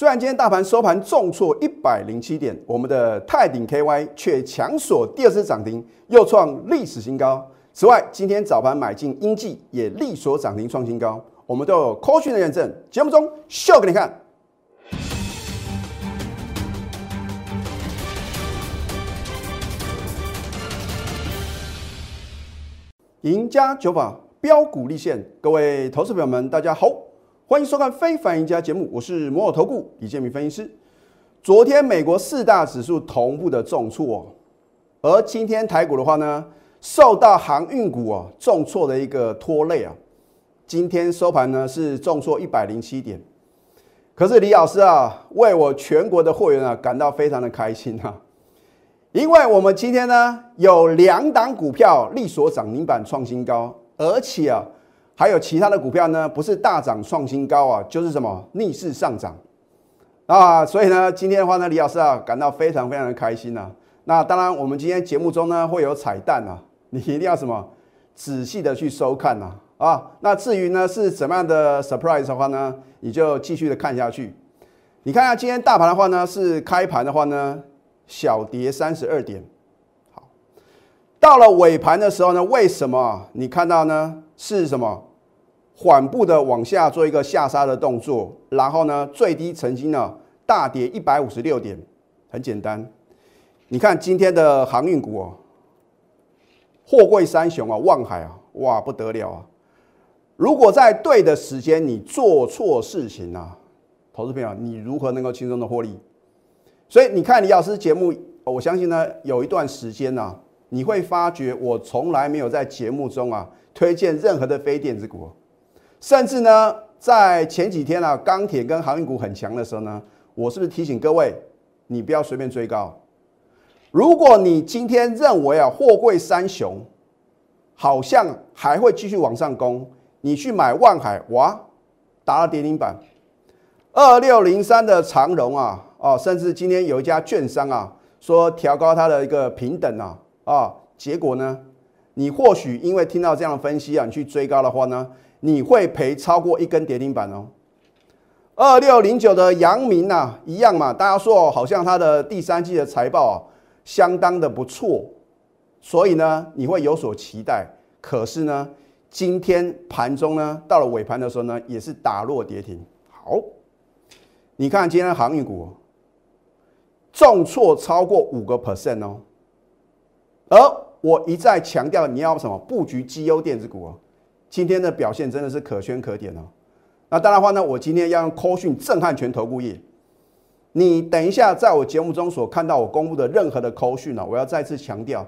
虽然今天大盘收盘重挫一百零七点，我们的泰鼎 KY 却强锁第二次涨停，又创历史新高。此外，今天早盘买进英记也力所涨停创新高，我们都有科讯的认证，节目中秀给你看。赢家九法标股立现，各位投资朋友们，大家好，欢迎收看《非凡赢家》节目，我是摩尔投顾李建明分析师。昨天美国四大指数同步的重挫，而今天台股的话呢，受到航运股啊重挫的一个拖累啊，今天收盘呢是重挫一百零七点。可是李老师啊，为我全国的会员啊感到非常的开心啊。因为我们今天呢有两档股票力所涨停板创新高，而且啊还有其他的股票呢不是大涨创新高啊，就是什么逆势上涨啊，所以呢今天的话呢，李老师啊感到非常非常的开心呐。那当然，我们今天节目中呢会有彩蛋啊，你一定要什么仔细的去收看呐啊。那至于呢是怎么样的 surprise 的话呢，你就继续的看下去。你看下今天大盘的话呢，是开盘的话呢。小跌三十二点，好，到了尾盘的时候呢，为什么你看到呢？是什么？缓步的往下做一个下杀的动作，然后呢，最低曾经呢大跌一百五十六点。很简单，你看今天的航运股哦，货柜三雄啊，望海啊，哇不得了啊！如果在对的时间你做错事情啊，投资朋友，你如何能够轻松的获利？所以你看李老师节目，我相信呢，有一段时间呢，你会发觉我从来没有在节目中啊推荐任何的非电子股，甚至呢，在前几天啊，钢铁跟航运股很强的时候呢，我是不是提醒各位，你不要随便追高？如果你今天认为啊，货柜三雄好像还会继续往上攻，你去买万海，哇，打了跌停板，二六零三的长荣啊。哦，甚至今天有一家券商啊，说调高它的一个平等啊，啊，结果呢，你或许因为听到这样的分析啊，你去追高的话呢，你会赔超过一根跌停板哦。二六零九的阳明呐，一样嘛，大家说好像它的第三季的财报啊，相当的不错，所以呢，你会有所期待。可是呢，今天盘中呢，到了尾盘的时候呢，也是打落跌停。好，你看今天的航运股。重挫超过五个 percent 哦，而我一再强调你要什么布局绩优电子股哦，今天的表现真的是可圈可点哦。那当然话呢，我今天要用 call 讯震撼全投顾业，你等一下在我节目中所看到我公布的任何的 call 讯呢，我要再次强调，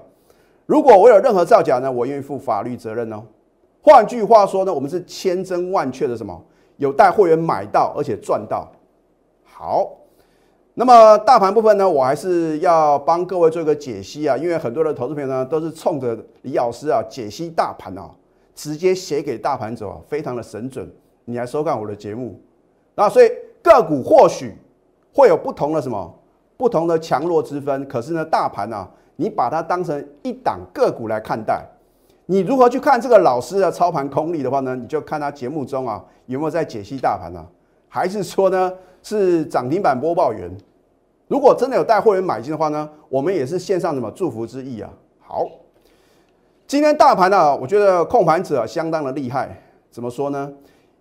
如果我有任何造假呢，我愿意负法律责任哦。换句话说呢，我们是千真万确的什么有带会员买到而且赚到，好。那么大盘部分呢，我还是要帮各位做一个解析啊，因为很多的投资朋友呢都是冲着李老师啊解析大盘啊，直接写给大盘走啊，非常的神准。你来收看我的节目，那所以个股或许会有不同的什么不同的强弱之分，可是呢，大盘啊，你把它当成一档个股来看待，你如何去看这个老师的操盘功力的话呢？你就看他节目中啊有没有在解析大盘啊，还是说呢？是涨停板播报员，如果真的有带会员买进的话呢，我们也是献上什么祝福之意啊。好，今天大盘呢，我觉得控盘者相当的厉害，怎么说呢？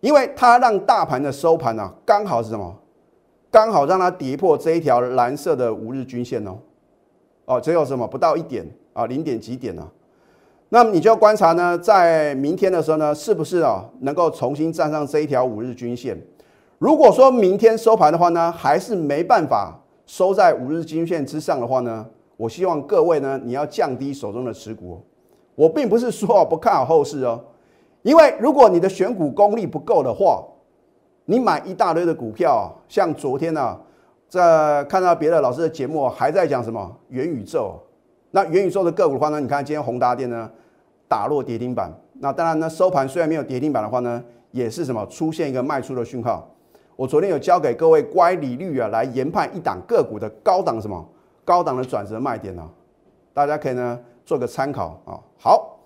因为它让大盘的收盘呢，刚好是什么？刚好让它跌破这一条蓝色的五日均线哦。哦，只有什么不到一点啊，零点几点呢？那么你就要观察呢，在明天的时候呢，是不是啊能够重新站上这一条五日均线？如果说明天收盘的话呢，还是没办法收在五日均线之上的话呢，我希望各位呢，你要降低手中的持股。我并不是说不看好后市哦，因为如果你的选股功力不够的话，你买一大堆的股票，像昨天呢，在看到别的老师的节目还在讲什么元宇宙，那元宇宙的个股的话呢，你看今天宏达电呢打落跌停板，那当然呢收盘虽然没有跌停板的话呢，也是什么出现一个卖出的讯号。我昨天有教给各位乖离率啊，来研判一档个股的高档什么高档的转折卖点呢？大家可以呢做个参考啊。好，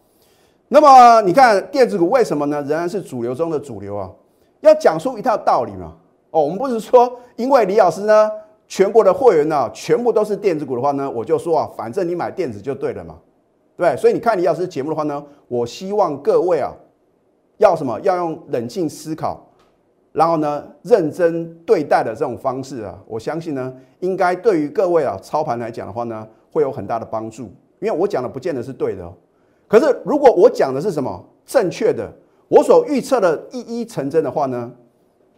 那么你看电子股为什么呢仍然是主流中的主流啊？要讲出一套道理嘛。哦，我们不是说因为李老师呢，全国的会员呢全部都是电子股的话呢，我就说啊，反正你买电子就对了嘛，对所以你看李老师节目的话呢，我希望各位啊，要什么？要用冷静思考。然后呢，认真对待的这种方式啊，我相信呢，应该对于各位啊操盘来讲的话呢，会有很大的帮助。因为我讲的不见得是对的，可是如果我讲的是什么正确的，我所预测的一一成真的话呢，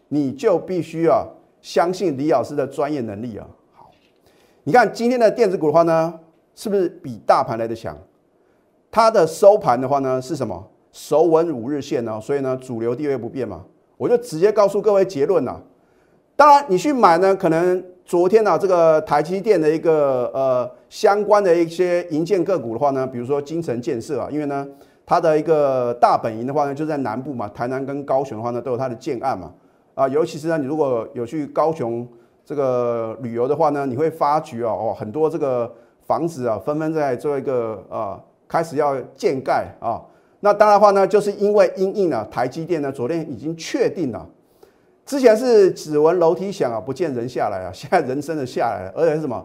你就必须啊相信李老师的专业能力啊。好，你看今天的电子股的话呢，是不是比大盘来的强？它的收盘的话呢是什么？守稳五日线呢？所以呢，主流地位不变嘛。我就直接告诉各位结论了。当然，你去买呢，可能昨天呢，这个台积电的一个呃相关的一些银建个股的话呢，比如说金城建设啊，因为呢，它的一个大本营的话呢，就在南部嘛，台南跟高雄的话呢，都有它的建案嘛。啊，尤其是呢，你如果有去高雄这个旅游的话呢，你会发觉啊，哦，很多这个房子啊，纷纷在做一个啊，开始要建盖啊。那当然话呢，就是因为因应啊，台积电呢，昨天已经确定了，之前是指纹楼梯响啊，不见人下来啊，现在人真的下来了，而且是什么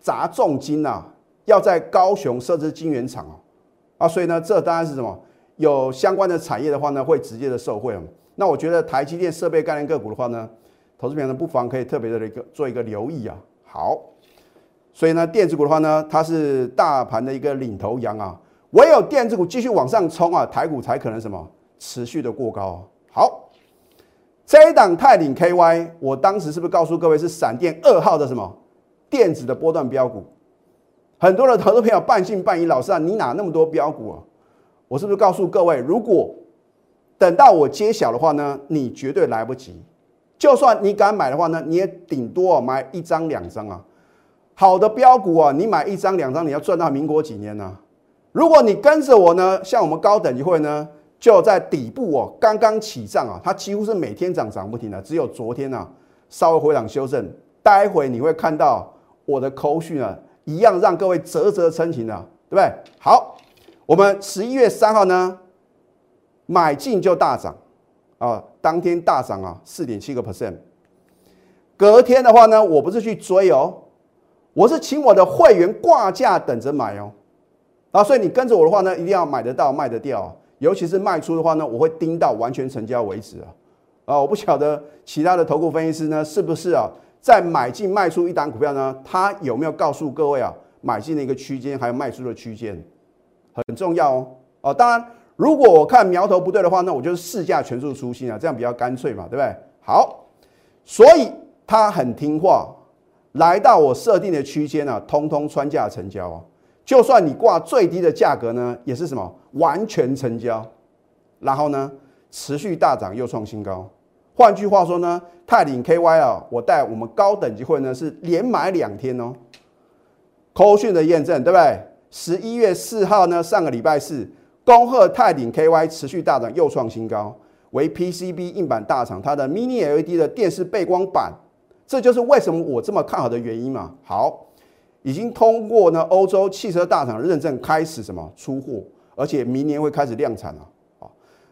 砸重金呐，要在高雄设置晶圆厂啊，啊，所以呢，这当然是什么有相关的产业的话呢，会直接的受惠那我觉得台积电设备概念个股的话呢，投资朋友呢不妨可以特别的一个做一个留意啊。好，所以呢，电子股的话呢，它是大盘的一个领头羊啊。唯有电子股继续往上冲啊，台股才可能什么持续的过高。好，这一档泰鼎 KY，我当时是不是告诉各位是闪电二号的什么电子的波段标股？很多的投资朋友半信半疑，老师啊，你哪那么多标股啊？我是不是告诉各位，如果等到我揭晓的话呢，你绝对来不及。就算你敢买的话呢，你也顶多买一张两张啊。好的标股啊，你买一张两张，你要赚到民国几年呢？如果你跟着我呢，像我们高等级会呢，就在底部哦，刚刚起涨啊，它几乎是每天涨涨不停的，只有昨天呢稍微回档修正。待会你会看到我的口讯啊，一样让各位啧啧称奇的，对不对？好，我们十一月三号呢买进就大涨啊，当天大涨啊四点七个 percent。隔天的话呢，我不是去追哦，我是请我的会员挂价等着买哦。啊，所以你跟着我的话呢，一定要买得到、卖得掉，尤其是卖出的话呢，我会盯到完全成交为止啊！啊，我不晓得其他的投顾分析师呢，是不是啊，在买进卖出一档股票呢，他有没有告诉各位啊，买进的一个区间，还有卖出的区间，很重要哦。哦，当然，如果我看苗头不对的话，那我就是市价全数出新啊，这样比较干脆嘛，对不对？好，所以他很听话，来到我设定的区间啊，通通穿价成交啊。就算你挂最低的价格呢，也是什么完全成交，然后呢持续大涨又创新高。换句话说呢，泰鼎 KY 啊，我带我们高等级会呢是连买两天哦。扣讯的验证对不对？十一月四号呢，上个礼拜四，恭贺泰鼎 KY 持续大涨又创新高，为 PCB 硬板大厂它的 Mini LED 的电视背光板，这就是为什么我这么看好的原因嘛。好。已经通过呢欧洲汽车大厂认证，开始什么出货，而且明年会开始量产了啊。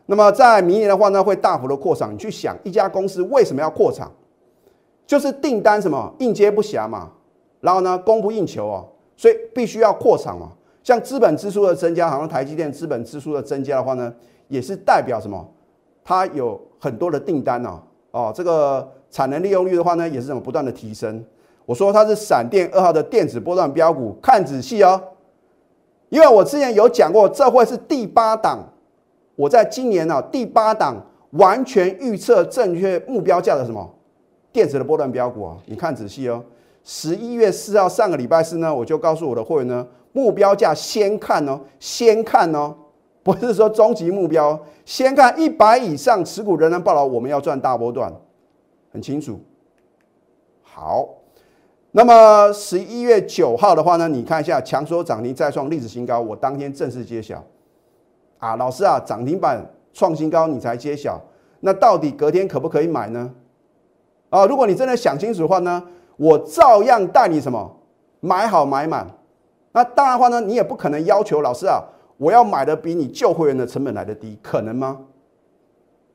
那么在明年的话呢，会大幅的扩产。你去想一家公司为什么要扩产，就是订单什么应接不暇嘛，然后呢供不应求啊，所以必须要扩产嘛。像资本支出的增加，好像台积电资本支出的增加的话呢，也是代表什么？它有很多的订单呢，哦，这个产能利用率的话呢，也是什么不断的提升。我说它是闪电二号的电子波段标股，看仔细哦，因为我之前有讲过，这会是第八档，我在今年呢第八档完全预测正确目标价的什么电子的波段标股啊？你看仔细哦，十一月四号上个礼拜四呢，我就告诉我的会员呢，目标价先看哦，先看哦，不是说终极目标，先看一百以上持股仍然报了，我们要赚大波段，很清楚，好。那么十一月九号的话呢，你看一下强说涨停再创历史新高，我当天正式揭晓。啊，老师啊，涨停板创新高你才揭晓，那到底隔天可不可以买呢？啊，如果你真的想清楚的话呢，我照样带你什么买好买满。那当然的话呢，你也不可能要求老师啊，我要买的比你旧会员的成本来的低，可能吗？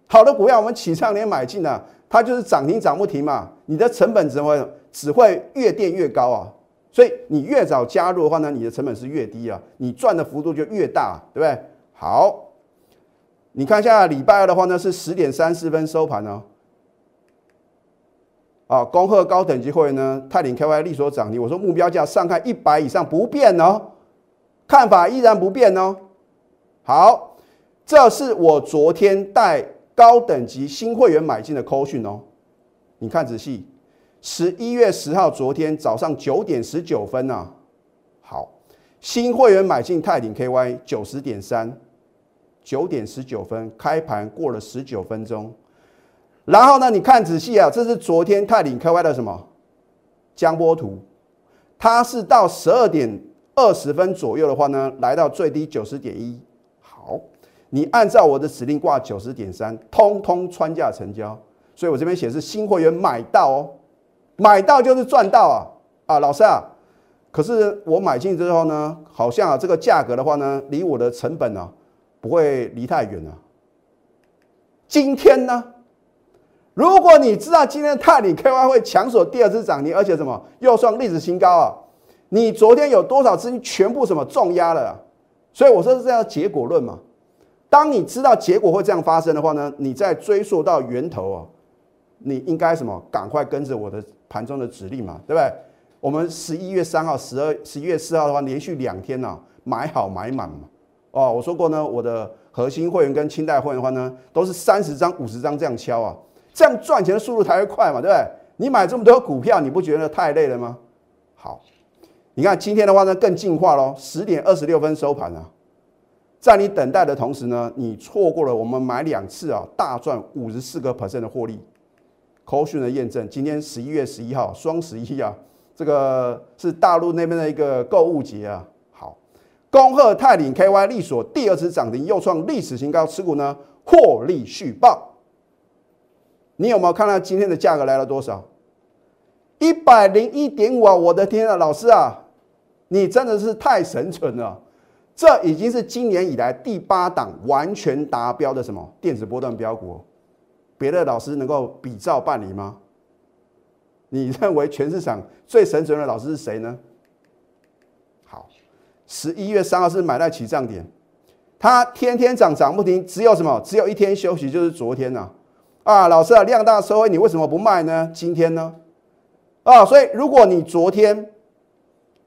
好的股票我们起上年买进了，它就是涨停涨不停嘛，你的成本只会只会越垫越高啊。所以你越早加入的话呢，你的成本是越低啊，你赚的幅度就越大，对不对？好，你看一下礼拜二的话呢，是十点三十分收盘哦。啊，恭贺高等级会员呢，泰领 KY 力所涨停。我说目标价上看一百以上不变哦，看法依然不变哦。好，这是我昨天带高等级新会员买进的扣讯哦，你看仔细。十一月十号，昨天早上九点十九分呐，好，新会员买进泰鼎 KY 九十点三，九点十九分开盘过了十九分钟，然后呢，你看仔细啊，这是昨天泰鼎 KY 的什么？江波图，它是到十二点二十分左右的话呢，来到最低九十点一，好，你按照我的指令挂九十点三，通通穿价成交，所以我这边显示新会员买到哦。买到就是赚到啊啊，老师啊，可是我买进之后呢，好像啊这个价格的话呢，离我的成本呢不会离太远啊。今天呢，如果你知道今天泰里 KY 会强锁第二次涨停，而且什么又创历史新高啊，你昨天有多少资金全部什么重压了？所以我说是这样结果论嘛。当你知道结果会这样发生的话呢，你再追溯到源头啊，你应该什么赶快跟着我的。盘中的指令嘛，对不对？我们十一月三号、十二、十一月四号的话，连续两天呢，买好买满嘛。哦，我说过呢，我的核心会员跟清代会员的话呢，都是三十张、五十张这样敲啊，这样赚钱的速度才会快嘛，对不对？你买这么多股票，你不觉得太累了吗？好，你看今天的话呢，更进化喽，十点二十六分收盘啊，在你等待的同时呢，你错过了我们买两次啊，大赚五十四个 percent 的获利。口讯的验证，今天十一月十一号，双十一啊，这个是大陆那边的一个购物节啊。好，恭贺泰领 KY 利索第二次涨停，又创历史新高，持股呢获利续报。你有没有看到今天的价格来了多少？一百零一点五啊！我的天啊，老师啊，你真的是太神准了！这已经是今年以来第八档完全达标的什么电子波段标股。别的老师能够比照办理吗？你认为全市场最神准的老师是谁呢？好，十一月三号是买在起涨点，它天天涨涨不停，只有什么？只有一天休息，就是昨天呐。啊，老师啊，量大收回，你为什么不卖呢？今天呢？啊，所以如果你昨天，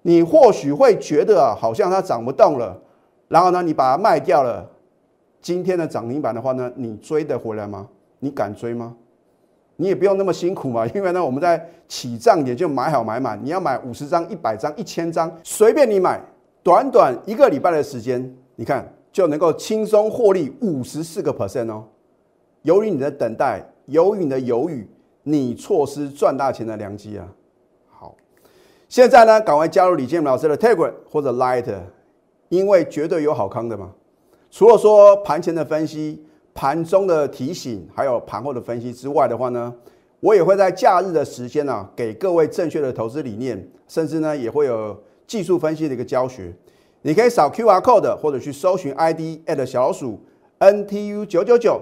你或许会觉得啊，好像它涨不动了，然后呢，你把它卖掉了，今天的涨停板的话呢，你追得回来吗？你敢追吗？你也不用那么辛苦嘛，因为呢，我们在起账点就买好买满。你要买五十张、一百张、一千张，随便你买。短短一个礼拜的时间，你看就能够轻松获利五十四个 percent 哦。由于你的等待，由于你的犹豫，你错失赚大钱的良机啊！好，现在呢，赶快加入李建老师的 Telegram 或者 Light，因为绝对有好康的嘛。除了说盘前的分析。盘中的提醒，还有盘后的分析之外的话呢，我也会在假日的时间呢，给各位正确的投资理念，甚至呢也会有技术分析的一个教学。你可以扫 Q R code 或者去搜寻 ID at 小老鼠 N T U 九九九。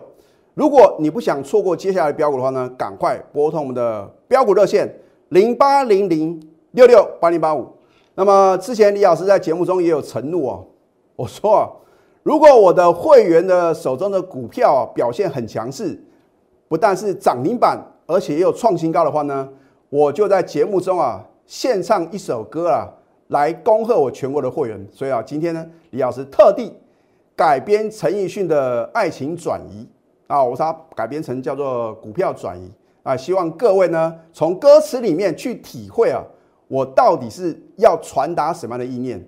如果你不想错过接下来标股的话呢，赶快拨通我们的标股热线零八零零六六八零八五。那么之前李老师在节目中也有承诺哦，我说啊。如果我的会员的手中的股票表现很强势，不但是涨停板，而且也有创新高的话呢，我就在节目中啊献唱一首歌啊，来恭贺我全国的会员。所以啊，今天呢，李老师特地改编陈奕迅的《爱情转移》啊，我把它改编成叫做股票转移啊，希望各位呢从歌词里面去体会啊，我到底是要传达什么样的意念。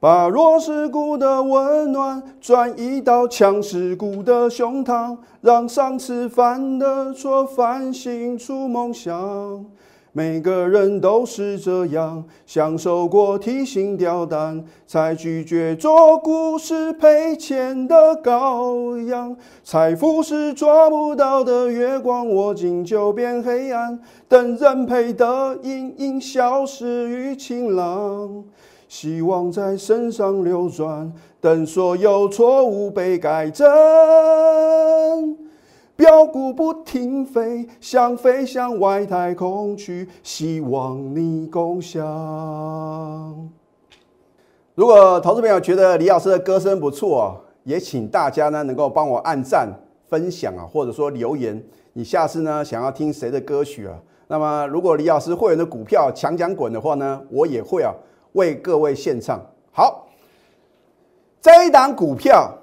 把弱势股的温暖转移到强势股的胸膛，让上次犯的错反省出梦想。每个人都是这样，享受过提心吊胆，才拒绝做故事赔钱的羔羊。财富是抓不到的月光，握紧就变黑暗。等人陪的阴影消失于晴朗。希望在身上流转，等所有错误被改正。标股不停飞，想飞向外太空去，希望你共享。如果投资朋友觉得李老师的歌声不错啊，也请大家呢能够帮我按赞、分享啊，或者说留言，你下次呢想要听谁的歌曲啊？那么如果李老师会员的股票强强滚的话呢，我也会啊为各位献唱。好，这一档股票。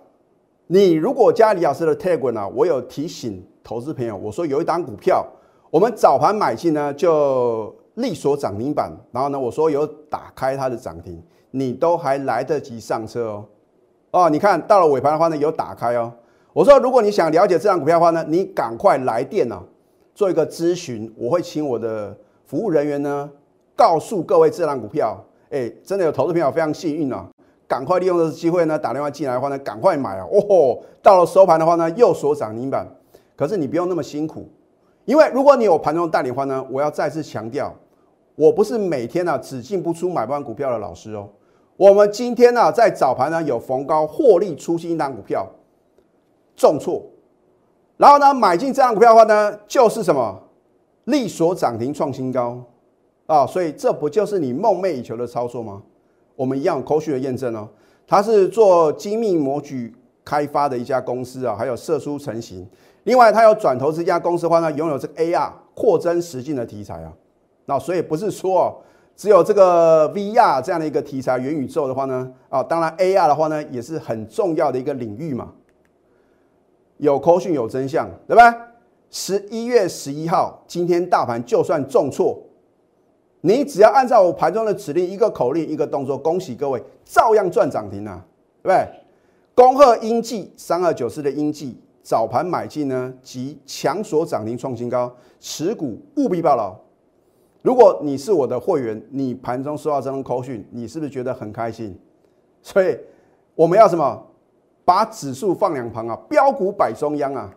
你如果加李老师的 Telegram 啊，我有提醒投资朋友，我说有一档股票，我们早盘买进呢，就力所涨停板，然后呢，我说有打开它的涨停，你都还来得及上车哦。哦，你看到了尾盘的话呢，有打开哦。我说如果你想了解这档股票的话呢，你赶快来电哦，做一个咨询，我会请我的服务人员呢，告诉各位这档股票，哎，真的有投资朋友非常幸运啊。赶快利用这次机会呢，打电话进来的话呢，赶快买啊！哦，到了收盘的话呢，又锁涨停板。可是你不用那么辛苦，因为如果你有盘中带领的话呢，我要再次强调，我不是每天呢只进不出买不完股票的老师哦。我们今天呢在早盘呢有逢高获利出新一档股票，重挫，然后呢买进这档股票的话呢，就是什么利索涨停创新高啊！所以这不就是你梦寐以求的操作吗？我们一样有科学的验证哦，它是做精密模具开发的一家公司啊，还有射出成型。另外，它有转投这家公司的话呢，拥有这个 AR 扩增实境的题材啊。那所以不是说只有这个 VR 这样的一个题材，元宇宙的话呢，啊，当然 AR 的话呢也是很重要的一个领域嘛。有科讯有真相，对吧？十一月十一号，今天大盘就算重挫。你只要按照我盘中的指令，一个口令，一个动作，恭喜各位，照样赚涨停啊，对不对？恭贺英记三二九四的英记早盘买进呢，即强锁涨停创新高，持股务必报牢。如果你是我的会员，你盘中收到这种口讯，你是不是觉得很开心？所以我们要什么？把指数放两旁啊，标股摆中央啊。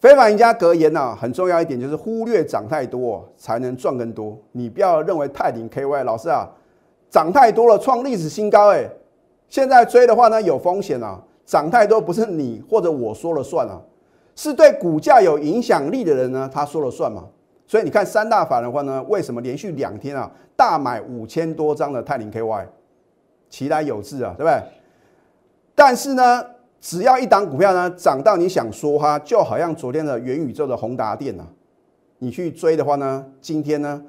非凡赢家格言呐，很重要一点就是忽略涨太多才能赚更多。你不要认为泰林 KY 老师啊，涨太多了创历史新高哎，现在追的话呢有风险啊，涨太多不是你或者我说了算啊，是对股价有影响力的人呢他说了算嘛。所以你看三大法的话呢，为什么连续两天啊大买五千多张的泰林 KY，其来有志啊，对不对？但是呢。只要一档股票呢涨到你想说哈，就好像昨天的元宇宙的宏达电呐，你去追的话呢，今天呢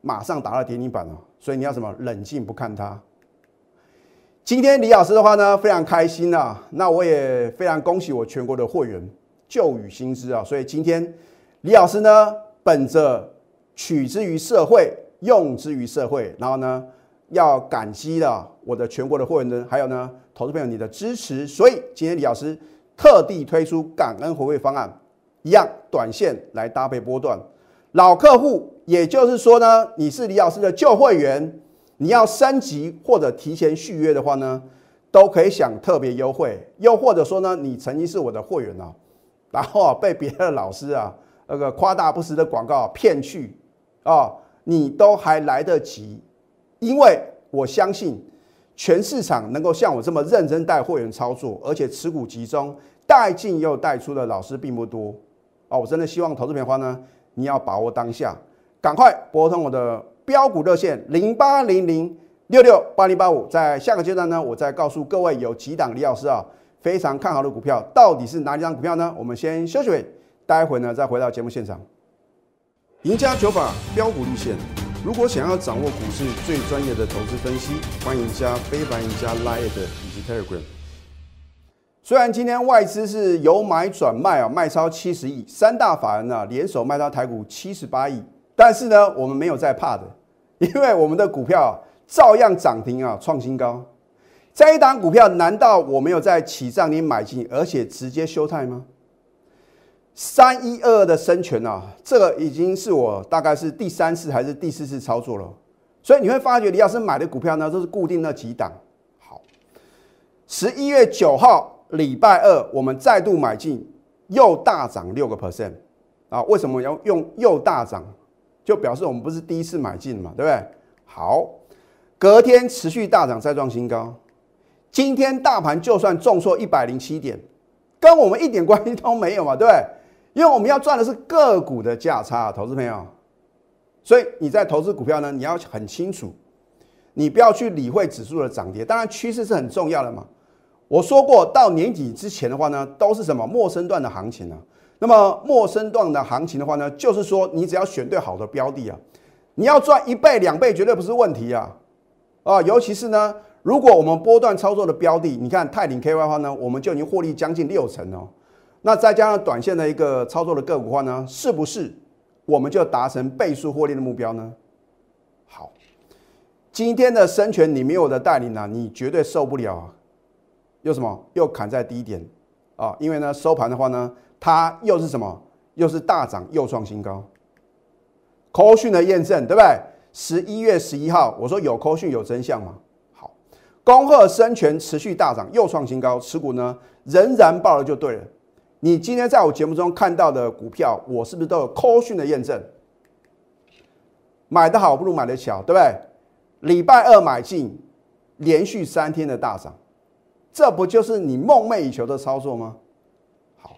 马上打到跌停板了。所以你要什么冷静不看它。今天李老师的话呢非常开心啊，那我也非常恭喜我全国的会员旧与新知啊。所以今天李老师呢本着取之于社会，用之于社会，然后呢要感激了我的全国的会员呢，还有呢。投资朋友，你的支持，所以今天李老师特地推出感恩回馈方案，一样短线来搭配波段。老客户，也就是说呢，你是李老师的旧会员，你要升级或者提前续约的话呢，都可以享特别优惠。又或者说呢，你曾经是我的会员啊，然后被别的老师啊那个夸大不实的广告骗去啊，你都还来得及，因为我相信。全市场能够像我这么认真带会员操作，而且持股集中、带进又带出的老师并不多啊！我真的希望投资品花呢，你要把握当下，赶快拨通我的标股热线零八零零六六八零八五。在下个阶段呢，我再告诉各位有几档李老师啊非常看好的股票，到底是哪几张股票呢？我们先休息，待会呢再回到节目现场。赢家九法标股立线。如果想要掌握股市最专业的投资分析，欢迎加非凡、加 Line 以及 Telegram。虽然今天外资是由买转卖啊，卖超七十亿，三大法人呢联手卖到台股七十八亿，但是呢，我们没有在怕的，因为我们的股票照样涨停啊，创新高。这一档股票，难道我没有在起涨点买进，而且直接休态吗？三一二的生权啊，这个已经是我大概是第三次还是第四次操作了，所以你会发觉李老师买的股票呢都是固定那几档。好，十一月九号礼拜二我们再度买进，又大涨六个 percent 啊！为什么要用又大涨？就表示我们不是第一次买进嘛，对不对？好，隔天持续大涨再创新高，今天大盘就算重挫一百零七点。跟我们一点关系都没有嘛，对不对？因为我们要赚的是个股的价差，投资朋友。所以你在投资股票呢，你要很清楚，你不要去理会指数的涨跌，当然趋势是很重要的嘛。我说过，到年底之前的话呢，都是什么陌生段的行情啊。那么陌生段的行情的话呢，就是说你只要选对好的标的啊，你要赚一倍两倍绝对不是问题啊。啊，尤其是呢，如果我们波段操作的标的，你看泰林 KY 的话呢，我们就已经获利将近六成哦。那再加上短线的一个操作的个股话呢，是不是我们就达成倍数获利的目标呢？好，今天的生权你没有的带领呢，你绝对受不了啊！又什么？又砍在低点啊？因为呢，收盘的话呢，它又是什么？又是大涨，又创新高。扣讯的验证，对不对？十一月十一号，我说有扣讯有真相嘛？好，恭贺生权持续大涨，又创新高，持股呢仍然爆了就对了。你今天在我节目中看到的股票，我是不是都有 call 讯的验证？买的好不如买的巧，对不对？礼拜二买进，连续三天的大涨，这不就是你梦寐以求的操作吗？好，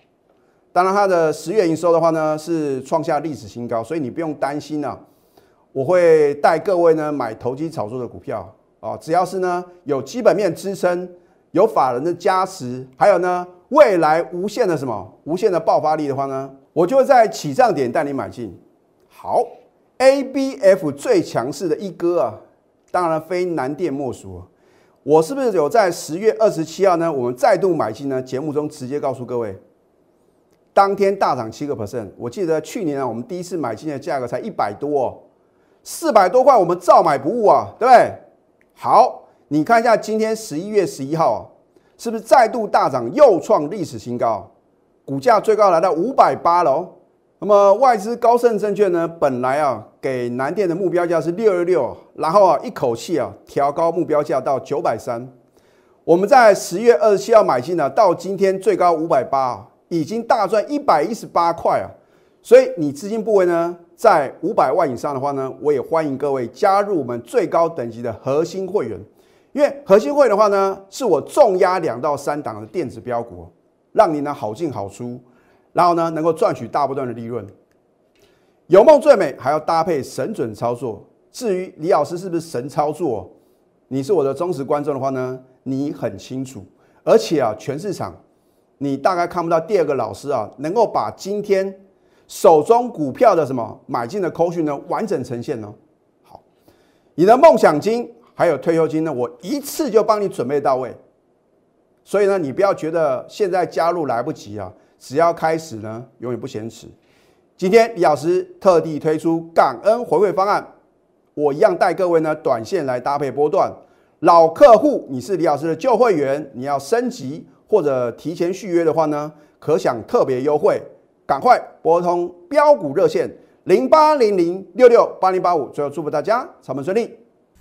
当然它的十月营收的话呢，是创下历史新高，所以你不用担心啊。我会带各位呢买投机炒作的股票啊，只要是呢有基本面支撑，有法人的加持，还有呢。未来无限的什么无限的爆发力的话呢，我就会在起涨点带你买进。好，A B F 最强势的一哥啊，当然非南电莫属。我是不是有在十月二十七号呢？我们再度买进呢？节目中直接告诉各位，当天大涨七个 percent。我记得去年啊，我们第一次买进的价格才一百多，四百多块，我们照买不误啊，对不对？好，你看一下今天十一月十一号。是不是再度大涨，又创历史新高？股价最高来到五百八了。哦那么外资高盛证券呢？本来啊给南电的目标价是六六六，然后啊一口气啊调高目标价到九百三。我们在十月二十七号买进的，到今天最高五百八，已经大赚一百一十八块啊！所以你资金部位呢在五百万以上的话呢，我也欢迎各位加入我们最高等级的核心会员。因为核心会的话呢，是我重压两到三档的电子标股，让你呢好进好出，然后呢能够赚取大波段的利润。有梦最美，还要搭配神准操作。至于李老师是不是神操作，你是我的忠实观众的话呢，你很清楚。而且啊，全市场你大概看不到第二个老师啊，能够把今天手中股票的什么买进的扣讯呢完整呈现呢。好，你的梦想金。还有退休金呢，我一次就帮你准备到位，所以呢，你不要觉得现在加入来不及啊，只要开始呢，永远不嫌迟。今天李老师特地推出感恩回馈方案，我一样带各位呢短线来搭配波段。老客户，你是李老师的旧会员，你要升级或者提前续约的话呢，可享特别优惠，赶快拨通标股热线零八零零六六八零八五。最后祝福大家操盘顺利。